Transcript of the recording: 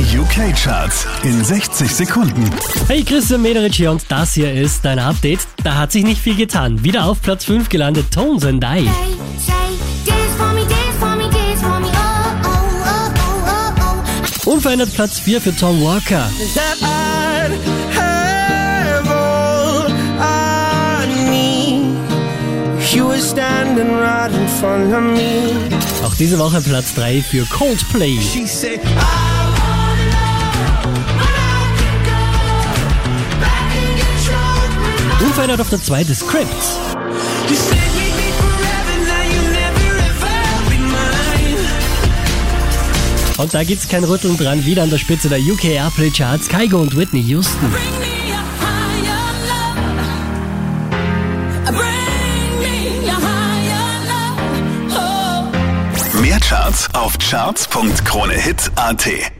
Die UK-Charts in 60 Sekunden. Hey, Christian Mederich hier und das hier ist dein Update. Da hat sich nicht viel getan. Wieder auf Platz 5 gelandet, Tones and I. Oh, oh, oh, Unverändert Platz 4 für Tom Walker. right. Auch diese Woche Platz 3 für Coldplay. Unverändert auf der 2 The Script. You said we'd be forever, now you never ever be mine. Und da gibt's kein Rütteln dran. Wieder an der Spitze der UK Airplay Charts. Kygo und Whitney Houston. Oh. Mehr Charts auf charts.kronehit.at.